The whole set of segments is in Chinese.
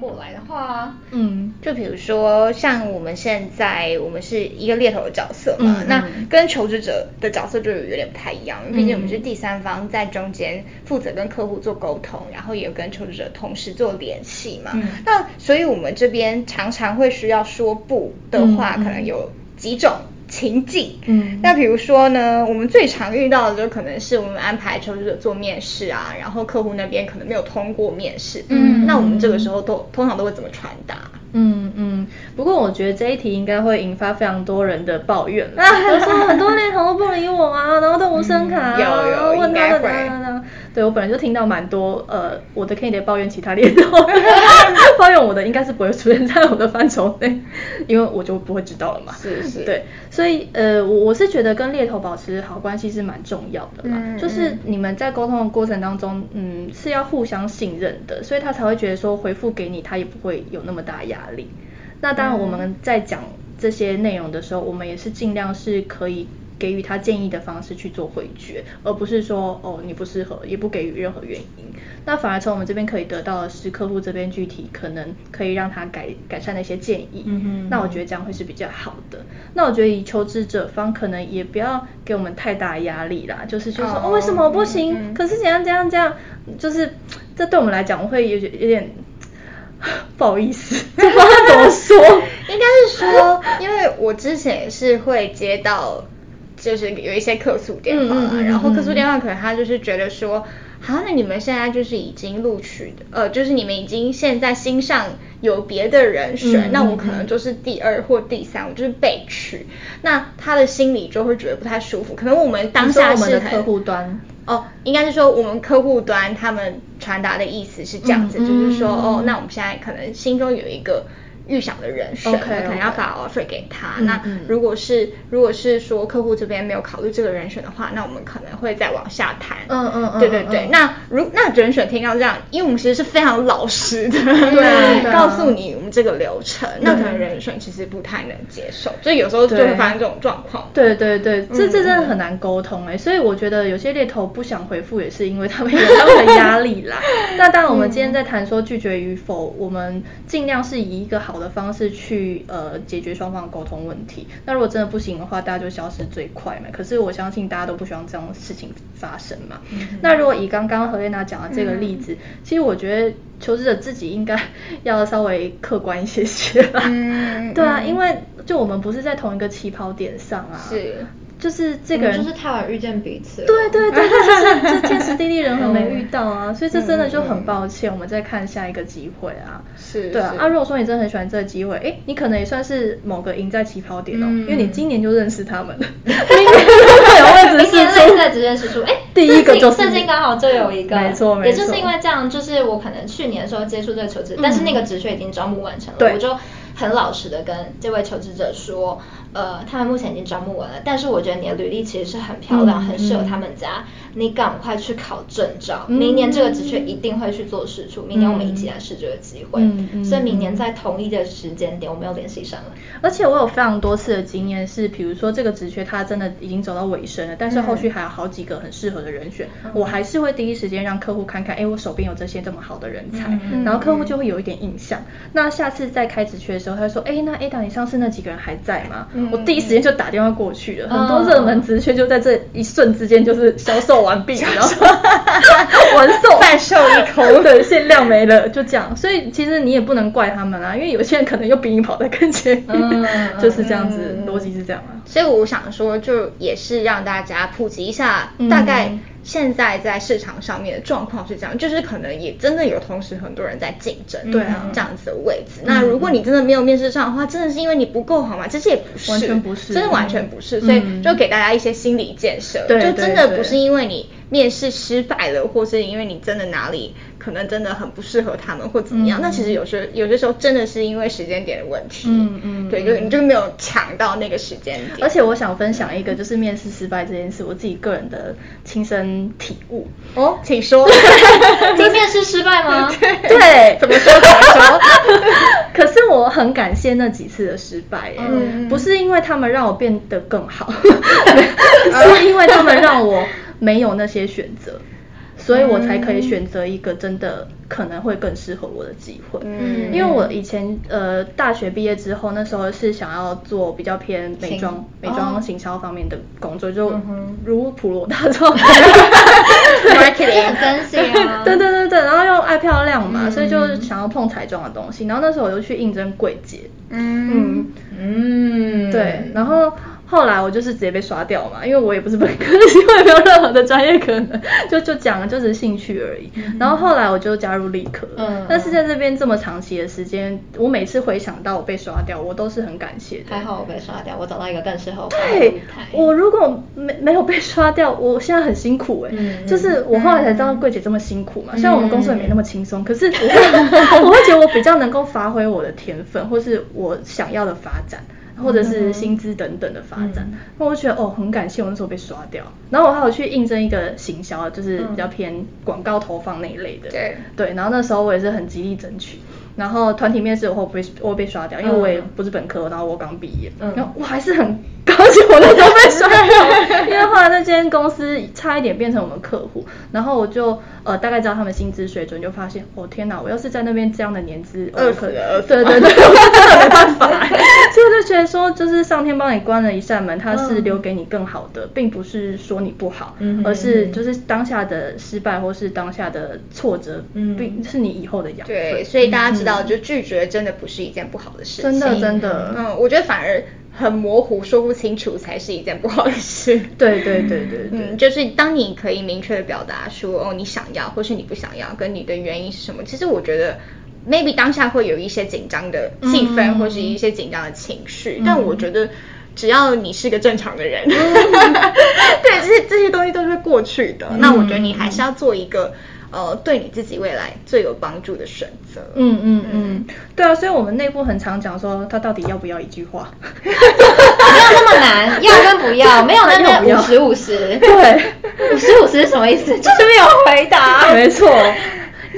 过来的话，嗯，就比如说像我们现在我们是一个猎头的角色嘛，嗯、那跟求职者的角色就有点不太一样，嗯、毕竟我们是第三方在中间负责跟客户做沟通，然后也有跟求职者同时做联系嘛。嗯、那所以我们这边常常会需要说不的话，嗯、可能有几种。情境，嗯，那比如说呢，我们最常遇到的就可能是我们安排求职者做面试啊，然后客户那边可能没有通过面试，嗯，那我们这个时候都通常都会怎么传达？嗯嗯，不过我觉得这一题应该会引发非常多人的抱怨，啊，说很多猎头都不理我啊，然后都无声卡，啊，有有应该会。对，我本来就听到蛮多呃，我的 candidate 抱怨其他猎头，抱怨我的应该是不会出现在我的范畴内，因为我就不会知道了嘛。是是。对，所以呃，我我是觉得跟猎头保持好关系是蛮重要的嘛，嗯、就是你们在沟通的过程当中，嗯，是要互相信任的，所以他才会觉得说回复给你，他也不会有那么大压力。那当然我们在讲这些内容的时候，我们也是尽量是可以。给予他建议的方式去做回绝，而不是说哦你不适合，也不给予任何原因。那反而从我们这边可以得到的是客户这边具体可能可以让他改改善的一些建议。嗯哼。那我觉得这样会是比较好的。那我觉得以求职者方可能也不要给我们太大压力啦，就是就是说哦，哦为什么不行？嗯嗯可是怎样怎样怎样，就是这对我们来讲我会有点有点 不好意思，不知道怎么说。应该是说，因为我之前也是会接到。就是有一些客诉电话，嗯嗯嗯、然后客诉电话可能他就是觉得说，好、啊，那你们现在就是已经录取的，呃，就是你们已经现在心上有别的人选，那我可能就是第二或第三，我就是被取，那他的心里就会觉得不太舒服。可能我们当下是客户端，哦，应该是说我们客户端他们传达的意思是这样子，就是说，哦，那我们现在可能心中有一个。预想的人选，okay, 可能要把 offer 给他。那如果是、嗯、如果是说客户这边没有考虑这个人选的话，那我们可能会再往下谈。嗯嗯嗯，对对对。嗯、那如那人选听到这样，因为我们其实是非常老实的，对，告诉你我们这个流程，那可能人选其实不太能接受，所以有时候就会发生这种状况。对对对，这这真的很难沟通哎、欸。所以我觉得有些猎头不想回复，也是因为他们有他们的压力啦。那当然，我们今天在谈说拒绝与否，我们尽量是以一个好的方式去呃解决双方沟通问题。那如果真的不行的话，大家就消失最快嘛。可是我相信大家都不希望这样的事情发生嘛。嗯、那如果以刚刚 Helena 讲的这个例子，嗯、其实我觉得求职者自己应该 要稍微客观一些些吧。嗯、对啊，因为就我们不是在同一个起跑点上啊。是。就是这个人就是太晚遇见彼此，对对对，就是这天时地利人和没遇到啊，所以这真的就很抱歉，我们再看下一个机会啊。是，对啊。啊，如果说你真的很喜欢这个机会，哎，你可能也算是某个赢在起跑点哦，因为你今年就认识他们了。明年有位置，明年在只认识出，哎，第一个就是最近刚好就有一个，没错没错。也就是因为这样，就是我可能去年的时候接触这个求职，但是那个职缺已经招募完成了，我就很老实的跟这位求职者说。呃，他们目前已经招募完了，但是我觉得你的履历其实是很漂亮，嗯、很适合他们家。你赶快去考证照，嗯、明年这个职缺一定会去做试出。嗯、明年我们一起来试这个机会。所以明年在同一的时间点，我们又联系上了。而且我有非常多次的经验是，比如说这个职缺它真的已经走到尾声了，但是后续还有好几个很适合的人选，嗯、我还是会第一时间让客户看看，哎，我手边有这些这么好的人才，嗯、然后客户就会有一点印象。嗯、那下次再开职缺的时候，他会说，哎，那 Ada 你上次那几个人还在吗？嗯、我第一时间就打电话过去了，嗯、很多热门职缺就在这一瞬之间就是销售完毕，然后。完售，再售一空，对，限量没了，就这样。所以其实你也不能怪他们啊，因为有些人可能又比你跑得更前，嗯、就是这样子，嗯、逻辑是这样啊。所以我想说，就也是让大家普及一下，大概现在在市场上面的状况是这样，就是可能也真的有同时很多人在竞争，对啊，这样子的位置。嗯、那如果你真的没有面试上的话，真的是因为你不够好吗？其实也不是，完全不是，真的完全不是。所以就给大家一些心理建设，嗯、就真的不是因为你。面试失败了，或是因为你真的哪里可能真的很不适合他们，或怎么样？嗯、那其实有时有些时候真的是因为时间点的问题。嗯嗯，对，就你就没有抢到那个时间点。而且我想分享一个，就是面试失败这件事，我自己个人的亲身体悟。哦，请说。你面试失败吗？对，怎么说？怎么说？可是我很感谢那几次的失败，嗯，不是因为他们让我变得更好，是因为他们让我。没有那些选择，所以我才可以选择一个真的可能会更适合我的机会。嗯，因为我以前呃大学毕业之后，那时候是想要做比较偏美妆、美妆行销方面的工作，就如普罗大众，marketing 分析啊，对对对对，然后又爱漂亮嘛，所以就想要碰彩妆的东西。然后那时候我就去应征柜姐，嗯。嗯，对，然后。后来我就是直接被刷掉嘛，因为我也不是本科，因为没有任何的专业可能，就 就讲了就是兴趣而已。嗯、然后后来我就加入理科，嗯，但是在这边这么长期的时间，我每次回想到我被刷掉，我都是很感谢的。还好我被刷掉，我找到一个更适合我的舞台。我如果没没有被刷掉，我现在很辛苦哎、欸，嗯、就是我后来才知道柜姐这么辛苦嘛。虽然、嗯、我们工作也没那么轻松，可是我会 我会觉得我比较能够发挥我的天分，或是我想要的发展。或者是薪资等等的发展，那、嗯、我觉得哦，很感谢我那时候被刷掉，然后我还有去应征一个行销，就是比较偏广告投放那一类的，嗯、对。对，然后那时候我也是很极力争取，然后团体面试我会被我会被刷掉，因为我也不是本科，然后我刚毕业，嗯、然后我还是很。高兴我那时候被刷掉，因为后来那间公司差一点变成我们客户，然后我就呃大概知道他们薪资水准，就发现哦天哪，我要是在那边这样的年资，饿死了，对对对，我是真的没办法，所以我就觉得说，就是上天帮你关了一扇门，它是留给你更好的，并不是说你不好，而是就是当下的失败或是当下的挫折，并是你以后的养分。对，所以大家知道，就拒绝真的不是一件不好的事情，真的真的，嗯，我觉得反而。很模糊，说不清楚才是一件不好的事。对对对对对，嗯，就是当你可以明确的表达说，哦，你想要，或是你不想要，跟你的原因是什么。其实我觉得，maybe 当下会有一些紧张的气氛，嗯、或是一些紧张的情绪，嗯、但我觉得只要你是个正常的人，嗯、对，这些这些东西都是会过去的。嗯、那我觉得你还是要做一个。呃，对你自己未来最有帮助的选择。嗯嗯嗯，对啊，所以我们内部很常讲说，他到底要不要一句话？没有那么难，要跟不要，没有那么五十五十。对，五十五十是什么意思？就是没有回答。没错，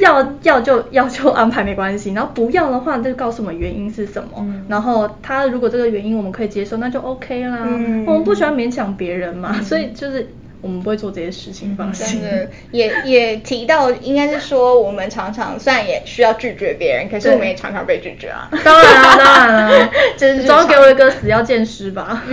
要要就要就安排没关系，然后不要的话就告诉我们原因是什么。嗯、然后他如果这个原因我们可以接受，那就 OK 啦。嗯、我们不喜欢勉强别人嘛，嗯、所以就是。我们不会做这些事情，放心。真的，也也提到，应该是说，我们常常虽然也需要拒绝别人，可是我们也常常被拒绝啊。当然了，当然了，就是总要给我一个死要见尸吧。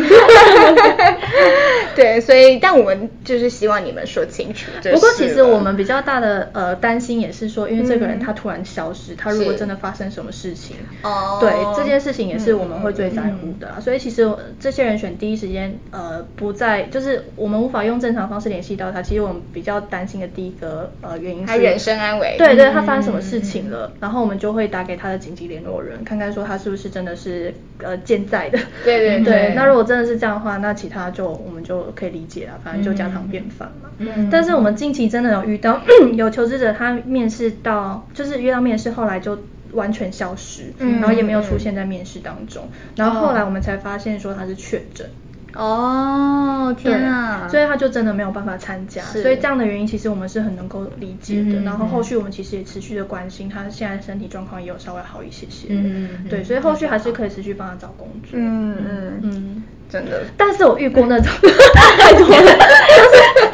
对，所以但我们就是希望你们说清楚。不过其实我们比较大的呃担心也是说，因为这个人他突然消失，他如果真的发生什么事情，哦，对，这件事情也是我们会最在乎的。所以其实这些人选第一时间呃不在，就是我们无法用正常。方式联系到他，其实我们比较担心的第一个呃原因是他人身安危，对对，他发生什么事情了，嗯、然后我们就会打给他的紧急联络人，看看说他是不是真的是呃健在的。对 对对，对，那如果真的是这样的话，那其他就我们就可以理解了，反正就家常便饭嘛。嗯。但是我们近期真的有遇到 有求职者，他面试到就是约到面试，后来就完全消失，嗯、然后也没有出现在面试当中，嗯、然后后来我们才发现说他是确诊。哦，天啊！所以他就真的没有办法参加，所以这样的原因其实我们是很能够理解的。嗯、然后后续我们其实也持续的关心他现在身体状况也有稍微好一些些。嗯对，所以后续还是可以持续帮他找工作。嗯嗯嗯。嗯真的，但是我遇过那种 太多了，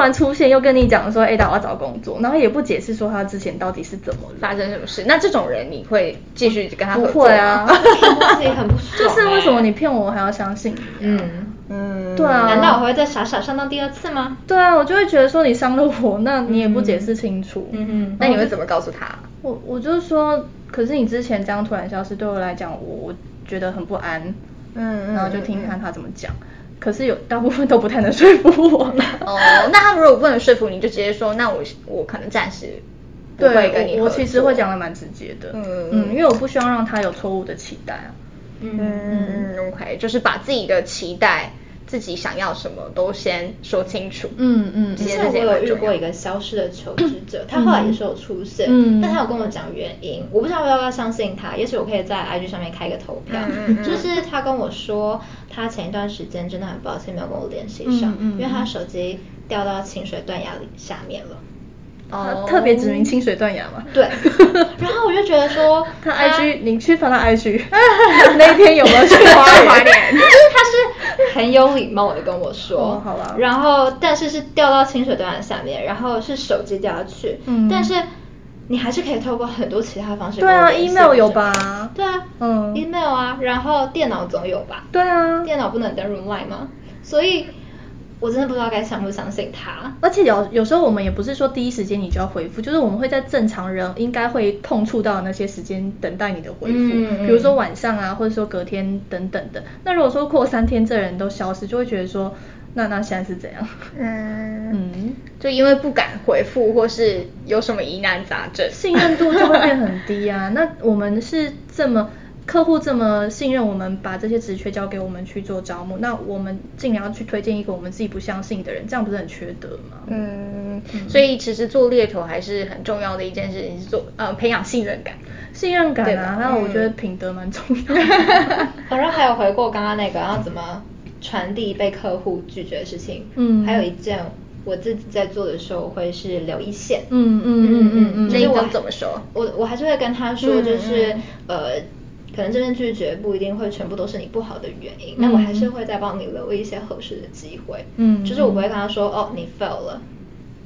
突然出现，又跟你讲说，哎，我要找工作，然后也不解释说他之前到底是怎么发生什么事。那这种人你会继续跟他合作？不会啊，自己很不爽。就是为什么你骗我，我还要相信你？嗯嗯，对啊。难道我会再傻傻上当第二次吗？对啊，我就会觉得说你伤了我，那你也不解释清楚。嗯嗯。那你会怎么告诉他？我我就是说，可是你之前这样突然消失，对我来讲，我我觉得很不安。嗯，然后就听看他怎么讲，可是有大部分都不太能说服我。哦，那他如果不能说服你，就直接说，那我我可能暂时不会跟你。我其实会讲的蛮直接的，嗯嗯，因为我不希望让他有错误的期待啊。嗯嗯，OK，就是把自己的期待。自己想要什么都先说清楚。嗯嗯。其实我有遇过一个消失的求职者，他后来也是有出现，嗯，但他有跟我讲原因，我不知道要不要相信他。也许我可以在 IG 上面开一个投票。就是他跟我说，他前一段时间真的很抱歉没有跟我联系上，因为他手机掉到清水断崖里下面了。哦。特别指明清水断崖嘛。对。然后我就觉得说，他 IG，你去翻他 IG，那一天有没有去花莲？就是他是很。很有礼貌的跟我说，哦、好吧。然后但是是掉到清水断崖下面，然后是手机掉下去，嗯，但是你还是可以透过很多其他方式。对啊，email 有吧？对啊，嗯，email 啊，然后电脑总有吧？对啊，电脑不能登入 Line 吗？所以。我真的不知道该相不相信他，而且有有时候我们也不是说第一时间你就要回复，就是我们会在正常人应该会碰触到的那些时间等待你的回复，嗯、比如说晚上啊，或者说隔天等等的。那如果说过三天这人都消失，就会觉得说，那那现在是怎样？嗯嗯，就因为不敢回复，或是有什么疑难杂症，信任度就会变很低啊。那我们是这么。客户这么信任我们，把这些职缺交给我们去做招募，那我们尽量要去推荐一个我们自己不相信的人，这样不是很缺德吗？嗯，所以其实做猎头还是很重要的一件事情，是做呃培养信任感，信任感啊，还有我觉得品德蛮重要的。然后还有回过刚刚那个，然后怎么传递被客户拒绝的事情？嗯，还有一件我自己在做的时候会是留一线。嗯嗯嗯嗯嗯，那我怎么说？我我还是会跟他说，就是、嗯、呃。可能这边拒绝不一定会全部都是你不好的原因，那、嗯、我还是会再帮你留一些合适的机会。嗯，就是我不会跟他说，哦，你 fail 了，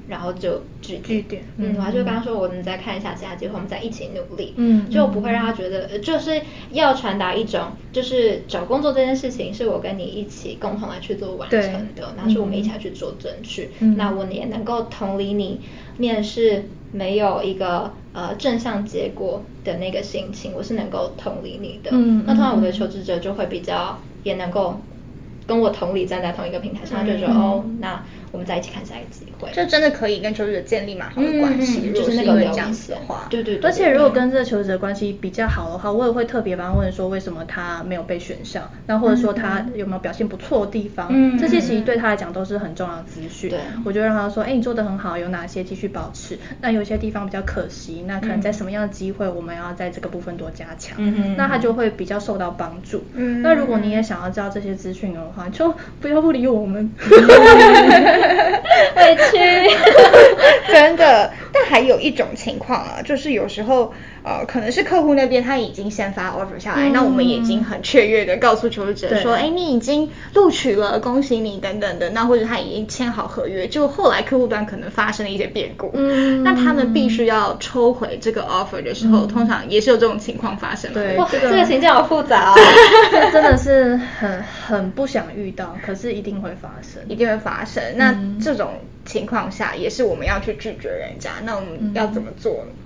然后就拒拒点。嗯，我还是会跟他说，我们再看一下其他机会，我们再一起努力。嗯，就不会让他觉得，就是要传达一种，就是找工作这件事情是我跟你一起共同来去做完成的，那是我们一起来去做争取。嗯，那我也能够同理你面试没有一个。呃，正向结果的那个心情，我是能够同理你的。嗯，那通常我的求职者就会比较也能够跟我同理，站在同一个平台上，嗯、他就说、嗯、哦，那。我们再一起看下一个机会，就真的可以跟求职者建立蛮好的关系，嗯、就是那个这样子的话，对对对。而且如果跟这个求职者关系比较好的话，我也会特别帮他问说为什么他没有被选上，那或者说他有没有表现不错的地方，嗯、这些其实对他来讲都是很重要的资讯。对，我就让他说，哎，你做的很好，有哪些继续保持？那有些地方比较可惜，那可能在什么样的机会我们要在这个部分多加强，嗯、那他就会比较受到帮助。嗯、那如果你也想要知道这些资讯的话，就不要不理我们。委屈，真的。但还有一种情况啊，就是有时候呃，可能是客户那边他已经先发 offer 下来，嗯、那我们已经很雀跃的告诉求职者说，哎，你已经录取了，恭喜你等等的。那或者他已经签好合约，就后来客户端可能发生了一些变故，嗯，那他们必须要抽回这个 offer 的时候，嗯、通常也是有这种情况发生。对，哇，这个情境好复杂哦，这真的是很很不想遇到，可是一定会发生，一定会发生。那这种。情况下也是我们要去拒绝人家，那我们要怎么做呢？嗯，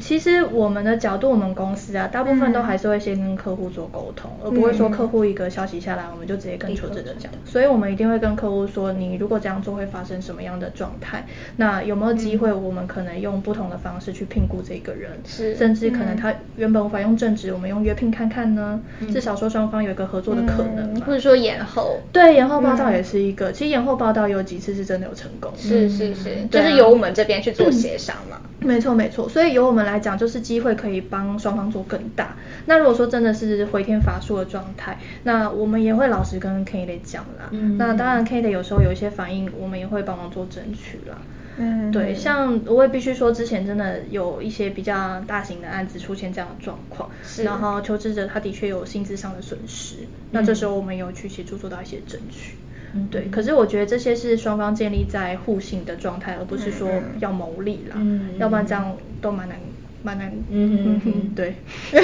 其实我们的角度，我们公司啊，大部分都还是会先跟客户做沟通，嗯、而不会说客户一个消息下来，我们就直接跟求职者讲。所以我们一定会跟客户说，你如果这样做会发生什么样的状态？那有没有机会，我们可能用不同的方式去聘雇这个人？是，甚至可能他原本无法用正职，我们用约聘看看呢？嗯、至少说双方有一个合作的可能，或者说延后。对，延后报道也是一个。嗯、其实延后报道有几次是真的有成功。是是是，嗯、就是由我们这边去做协商嘛。嗯、没错没错，所以。由我们来讲，就是机会可以帮双方做更大。那如果说真的是回天乏术的状态，那我们也会老实跟 Candidate 讲啦。嗯。那当然，Candidate 有时候有一些反应，我们也会帮忙做争取啦。嗯。对，像我也必须说，之前真的有一些比较大型的案子出现这样的状况，然后求职者他的确有薪资上的损失，嗯、那这时候我们有去协助做到一些争取。嗯，对，可是我觉得这些是双方建立在互信的状态，而不是说要牟利啦，嗯，要不然这样都蛮难。蛮难，嗯嗯对。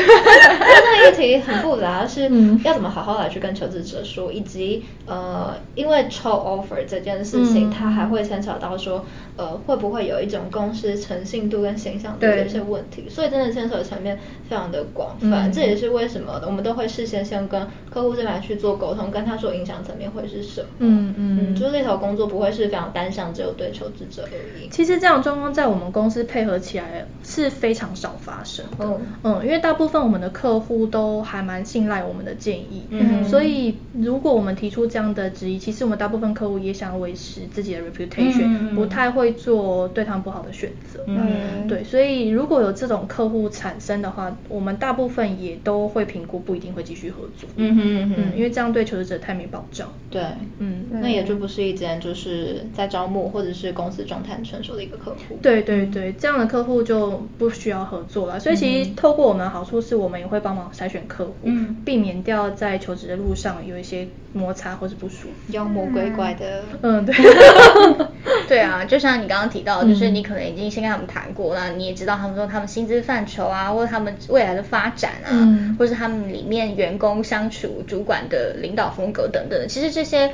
那这个议题很复杂，是要怎么好好来去跟求职者说，以及呃，因为抽 offer 这件事情，它还会牵扯到说，呃，会不会有一种公司诚信度跟形象度的一些问题，所以真的牵扯的层面非常的广泛。这也是为什么我们都会事先先跟客户这边去做沟通，跟他说影响层面会是什么。嗯嗯，就是这条工作不会是非常单向，只有对求职者而已。其实这样状况在我们公司配合起来是非常。少发生的，嗯，嗯，因为大部分我们的客户都还蛮信赖我们的建议，嗯，所以如果我们提出这样的质疑，其实我们大部分客户也想要维持自己的 reputation，嗯，不太会做对他们不好的选择，嗯，对，所以如果有这种客户产生的话，我们大部分也都会评估，不一定会继续合作，嗯哼嗯，因为这样对求职者太没保障，对，嗯，那也就不是一间就是在招募或者是公司状态很成熟的一个客户，对对对，这样的客户就不需要。要合作了。所以其实透过我们的好处是我们也会帮忙筛选客户，嗯，避免掉在求职的路上有一些摩擦或是不舒服。妖魔鬼怪的，嗯，对，对啊，就像你刚刚提到，就是你可能已经先跟他们谈过，那你也知道他们说他们薪资范畴啊，或者他们未来的发展啊，嗯，或是他们里面员工相处、主管的领导风格等等的，其实这些。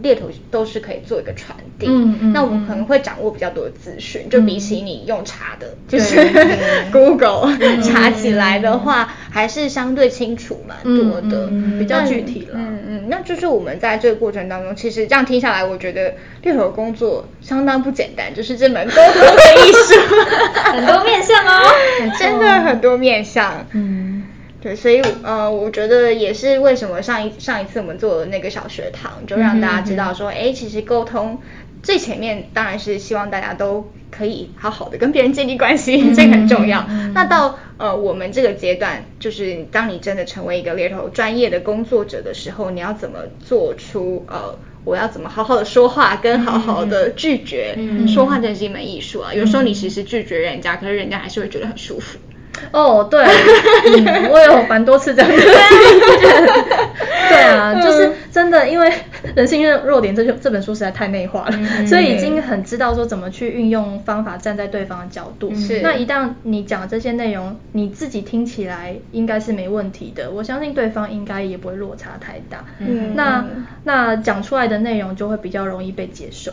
猎头都是可以做一个传递，嗯嗯，那我们可能会掌握比较多的资讯，嗯、就比起你用查的，嗯、就是 Google 查起来的话，嗯、还是相对清楚蛮多的，比较具体了。嗯嗯，那就是我们在这个过程当中，其实这样听下来，我觉得猎头工作相当不简单，就是这门沟通的艺术，很多面向哦，真的很多面向，嗯。对，所以呃，我觉得也是为什么上一上一次我们做的那个小学堂，就让大家知道说，哎、嗯，其实沟通最前面当然是希望大家都可以好好的跟别人建立关系，嗯、这个很重要。嗯、那到呃我们这个阶段，就是当你真的成为一个猎头专业的工作者的时候，你要怎么做出呃，我要怎么好好的说话，跟好好的拒绝，嗯、说话真是一门艺术啊。有时候你其实拒绝人家，可是人家还是会觉得很舒服。哦，对，嗯，我有蛮多次这样子，对啊，就是真的，因为人性弱弱点这就这本书实在太内化了，嗯、所以已经很知道说怎么去运用方法，站在对方的角度。是，那一旦你讲这些内容，你自己听起来应该是没问题的，我相信对方应该也不会落差太大。嗯，那那讲出来的内容就会比较容易被接受。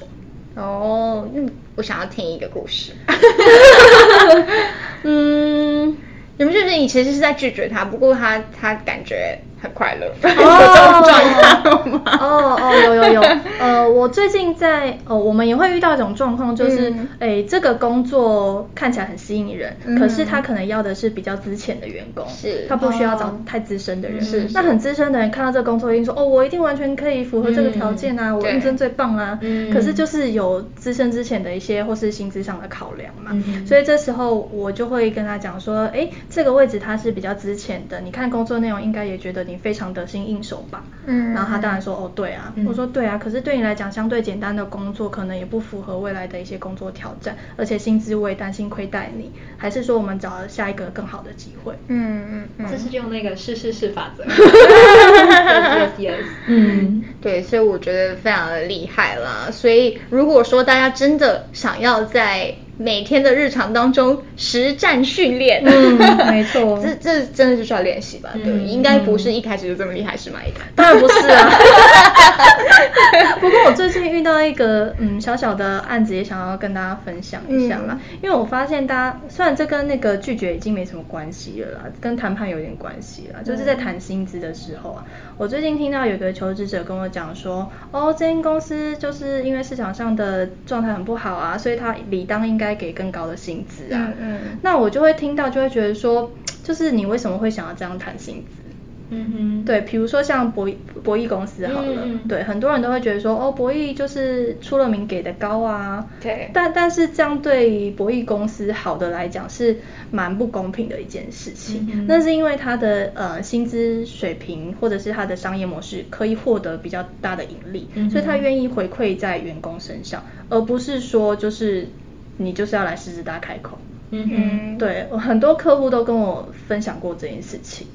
哦，嗯，我想要听一个故事。嗯，有没有就是你其实是在拒绝他，不过他他感觉很快乐，有这种状态吗？哦哦，有有有，呃，我最近在哦，我们也会遇到一种状况，就是哎，这个工作看起来很吸引人，可是他可能要的是比较资浅的员工，是，他不需要找太资深的人，是。那很资深的人看到这个工作，一定说哦，我一定完全可以符合这个条件啊，我应征最棒啊。可是就是有资深之前的一些或是薪资上的考量嘛，所以这时候我就会跟他讲说，哎，这个位置他是比较资浅的，你看工作内容应该也觉得你。非常得心应手吧，嗯，然后他当然说，哦，对啊，嗯、我说对啊，可是对你来讲相对简单的工作，可能也不符合未来的一些工作挑战，而且薪资我也担心亏待你，还是说我们找了下一个更好的机会？嗯嗯嗯，这是用那个是是是法则，yes yes，嗯，对，所以我觉得非常的厉害啦，所以如果说大家真的想要在每天的日常当中实战训练，嗯，没错，这这真的是需要练习吧？对，应该不是一开始就这么厉害，是吗？当然不是啊。不过我最近遇到一个嗯小小的案子，也想要跟大家分享一下啦。因为我发现大家虽然这跟那个拒绝已经没什么关系了啦，跟谈判有点关系啦，就是在谈薪资的时候啊，我最近听到有个求职者跟我讲说，哦，这间公司就是因为市场上的状态很不好啊，所以他理当应该。该给更高的薪资啊，嗯，嗯，那我就会听到，就会觉得说，就是你为什么会想要这样谈薪资？嗯哼，对，比如说像博博弈公司好了，对，很多人都会觉得说，哦，博弈就是出了名给的高啊，对，但但是这样对博弈公司好的来讲是蛮不公平的一件事情，嗯、那是因为他的呃薪资水平或者是他的商业模式可以获得比较大的盈利，嗯、所以他愿意回馈在员工身上，而不是说就是。你就是要来狮子大开口，嗯哼，对，我很多客户都跟我分享过这件事情。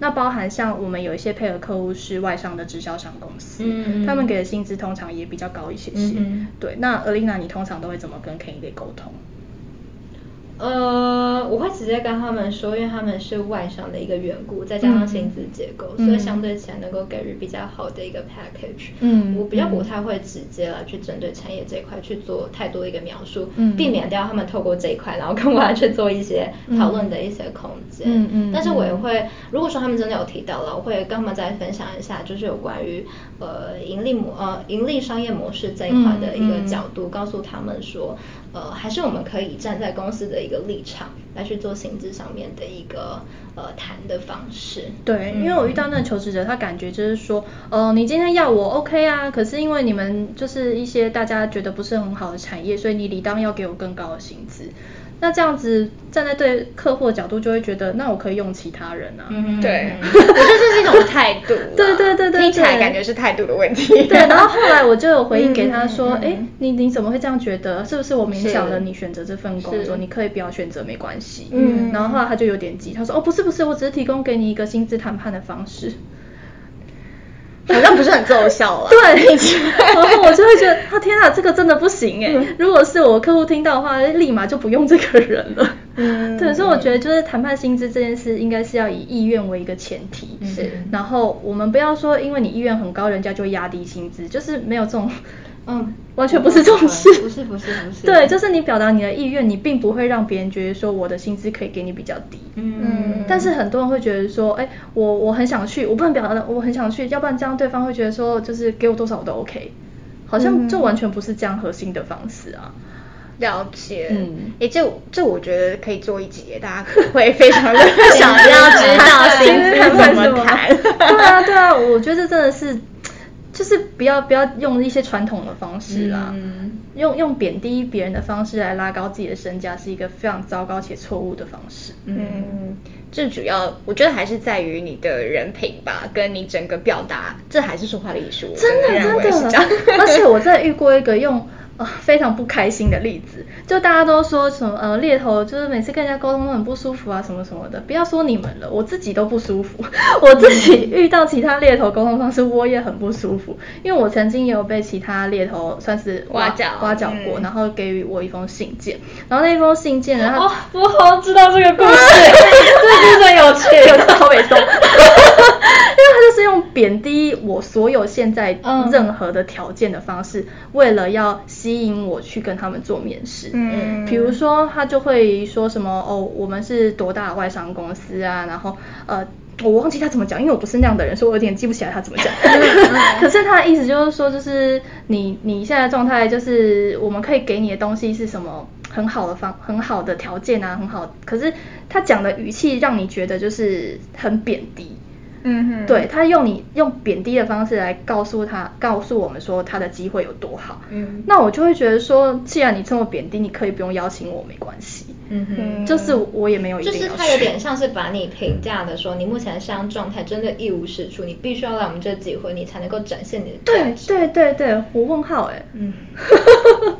那包含像我们有一些配合客户是外商的直销商公司，他们给的薪资通常也比较高一些些。对，那 Alina 你通常都会怎么跟 Candidate 沟通？呃，我会直接跟他们说，因为他们是外商的一个缘故，再加上薪资结构，嗯、所以相对起来能够给予比较好的一个 package。嗯，我比较不太会直接来去针对产业这一块去做太多一个描述，嗯，避免掉他们透过这一块，然后跟我来去做一些讨论的一些空间。嗯嗯。嗯，但是我也会，如果说他们真的有提到了，我会跟他们再分享一下，就是有关于呃盈利模呃盈利商业模式这一块的一个角度，告诉他们说。呃，还是我们可以站在公司的一个立场来去做薪资上面的一个呃谈的方式。对，因为我遇到那个求职者，他感觉就是说，呃，你今天要我 OK 啊，可是因为你们就是一些大家觉得不是很好的产业，所以你理当要给我更高的薪资。那这样子站在对客户的角度，就会觉得，那我可以用其他人啊。嗯，对，我觉得这是一种态度。对对对对，听起来感觉是态度的问题。对，然后后来我就有回应给他说，哎、嗯，你你怎么会这样觉得？是不是我勉强了你选择这份工作？你可以不要选择，没关系。嗯，然后后来他就有点急，他说，哦，不是不是，我只是提供给你一个薪资谈判的方式。好像不是很奏效了。对，然后我就会觉得，啊天啊，这个真的不行哎！如果是我客户听到的话，立马就不用这个人了。嗯，对，所以我觉得就是谈判薪资这件事，应该是要以意愿为一个前提。是，然后我们不要说，因为你意愿很高，人家就压低薪资，就是没有这种。嗯，完全不是这种事，不是不是不是。对，就是你表达你的意愿，你并不会让别人觉得说我的薪资可以给你比较低。嗯。但是很多人会觉得说，哎，我我很想去，我不能表达的，我很想去，要不然这样对方会觉得说，就是给我多少我都 OK，好像就完全不是这样核心的方式啊。了解。嗯。哎，这这我觉得可以做一集，大家会 非常的想要知道薪资怎么谈。对啊对啊，我觉得这真的是。就是不要不要用一些传统的方式啦，嗯、用用贬低别人的方式来拉高自己的身价，是一个非常糟糕且错误的方式。嗯，最主要我觉得还是在于你的人品吧，跟你整个表达，这还是说话的艺术。真的真的，而且我在遇过一个用。啊、哦，非常不开心的例子，就大家都说什么呃猎头就是每次跟人家沟通都很不舒服啊什么什么的，不要说你们了，我自己都不舒服，我自己遇到其他猎头沟通方式我也很不舒服，因为我曾经也有被其他猎头算是挖角挖角过，嗯、然后给予我一封信件，然后那封信件，然后哦，我好像知道这个故事，这个很有趣，有的好美松，因为 他就是用贬低我所有现在任何的条件的方式，嗯、为了要。吸引我去跟他们做面试，嗯，比如说他就会说什么哦，我们是多大的外商公司啊，然后呃，我忘记他怎么讲，因为我不是那样的人，所以我有点记不起来他怎么讲。可是他的意思就是说，就是你你现在状态就是我们可以给你的东西是什么很好的方很好的条件啊，很好，可是他讲的语气让你觉得就是很贬低。嗯哼，对，他用你用贬低的方式来告诉他，告诉我们说他的机会有多好。嗯，那我就会觉得说，既然你这么贬低，你可以不用邀请我，没关系。嗯哼，就是我也没有一定要。就是他有点像是把你评价的说，你目前的这样状态真的一无是处，你必须要来我们这机会，你才能够展现你的。对对对对，我问号哎。嗯。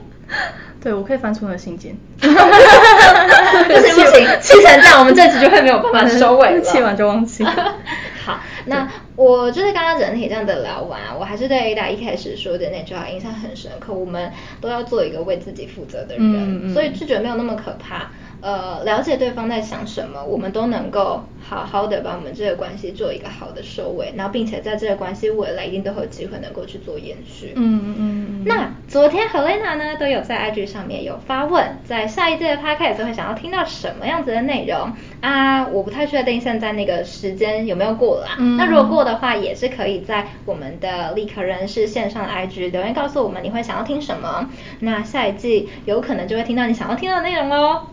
对，我可以翻出那个信件。不行不行，气成这样，我们这集就会没有办法收尾了。气完就忘记。好，那我就是刚刚整体这样的聊完啊，我还是对 Ada 一开始说的那句话印象很深刻。我们都要做一个为自己负责的人，嗯嗯，所以拒绝没有那么可怕。呃，了解对方在想什么，我们都能够好好的把我们这个关系做一个好的收尾，然后并且在这个关系未来一定都会有机会能够去做延续。嗯嗯嗯。那昨天 Helena 呢都有在 IG 上面有发问，在下一届的 Podcast 会想要听到什么样子的内容啊？我不太确定现在那个时间有没有过啦。嗯。那如果过的话，也是可以在我们的立刻人事线上的 IG 留言告诉我们你会想要听什么。那下一季有可能就会听到你想要听到的内容喽。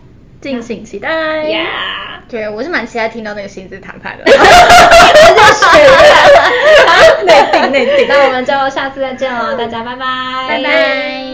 敬请期待。对，我是蛮期待听到那个薪资谈判的。内 定内定，那我们就下次再见了，大家拜拜，拜拜。